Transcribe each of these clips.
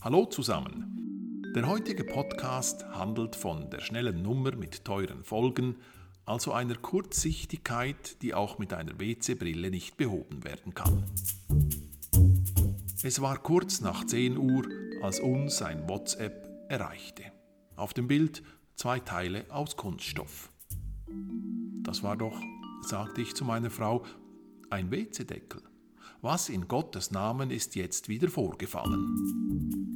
Hallo zusammen. Der heutige Podcast handelt von der schnellen Nummer mit teuren Folgen, also einer Kurzsichtigkeit, die auch mit einer WC-Brille nicht behoben werden kann. Es war kurz nach 10 Uhr, als uns ein WhatsApp erreichte. Auf dem Bild zwei Teile aus Kunststoff. Das war doch, sagte ich zu meiner Frau, ein WC-Deckel. Was in Gottes Namen ist jetzt wieder vorgefallen?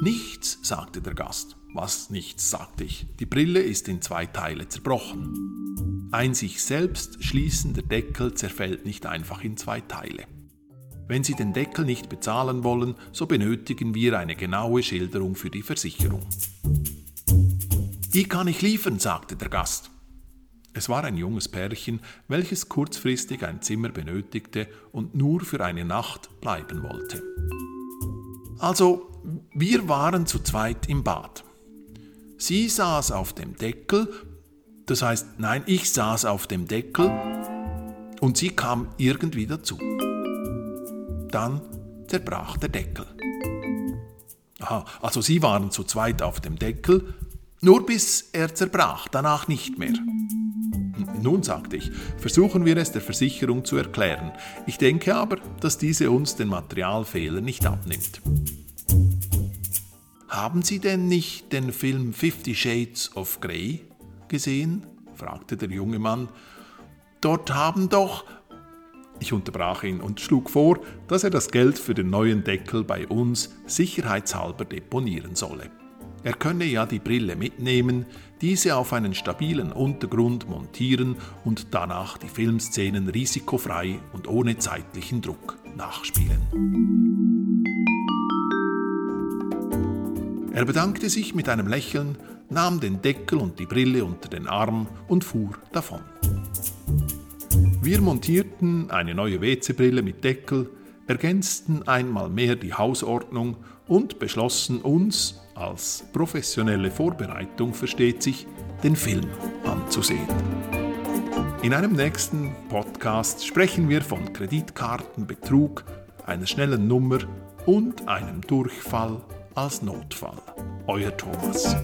Nichts, sagte der Gast. Was nichts, sagte ich. Die Brille ist in zwei Teile zerbrochen. Ein sich selbst schließender Deckel zerfällt nicht einfach in zwei Teile. Wenn Sie den Deckel nicht bezahlen wollen, so benötigen wir eine genaue Schilderung für die Versicherung. Die kann ich liefern, sagte der Gast. Es war ein junges Pärchen, welches kurzfristig ein Zimmer benötigte und nur für eine Nacht bleiben wollte. Also, wir waren zu zweit im Bad. Sie saß auf dem Deckel, das heißt, nein, ich saß auf dem Deckel und sie kam irgendwie dazu. Dann zerbrach der Deckel. Aha, also sie waren zu zweit auf dem Deckel, nur bis er zerbrach, danach nicht mehr. Nun, sagte ich, versuchen wir es der Versicherung zu erklären. Ich denke aber, dass diese uns den Materialfehler nicht abnimmt. Haben Sie denn nicht den Film Fifty Shades of Grey gesehen? fragte der junge Mann. Dort haben doch. Ich unterbrach ihn und schlug vor, dass er das Geld für den neuen Deckel bei uns sicherheitshalber deponieren solle. Er könne ja die Brille mitnehmen, diese auf einen stabilen Untergrund montieren und danach die Filmszenen risikofrei und ohne zeitlichen Druck nachspielen. Er bedankte sich mit einem Lächeln, nahm den Deckel und die Brille unter den Arm und fuhr davon. Wir montierten eine neue WC-Brille mit Deckel, ergänzten einmal mehr die Hausordnung und beschlossen uns, als professionelle Vorbereitung versteht sich, den Film anzusehen. In einem nächsten Podcast sprechen wir von Kreditkartenbetrug, einer schnellen Nummer und einem Durchfall als Notfall. Euer Thomas.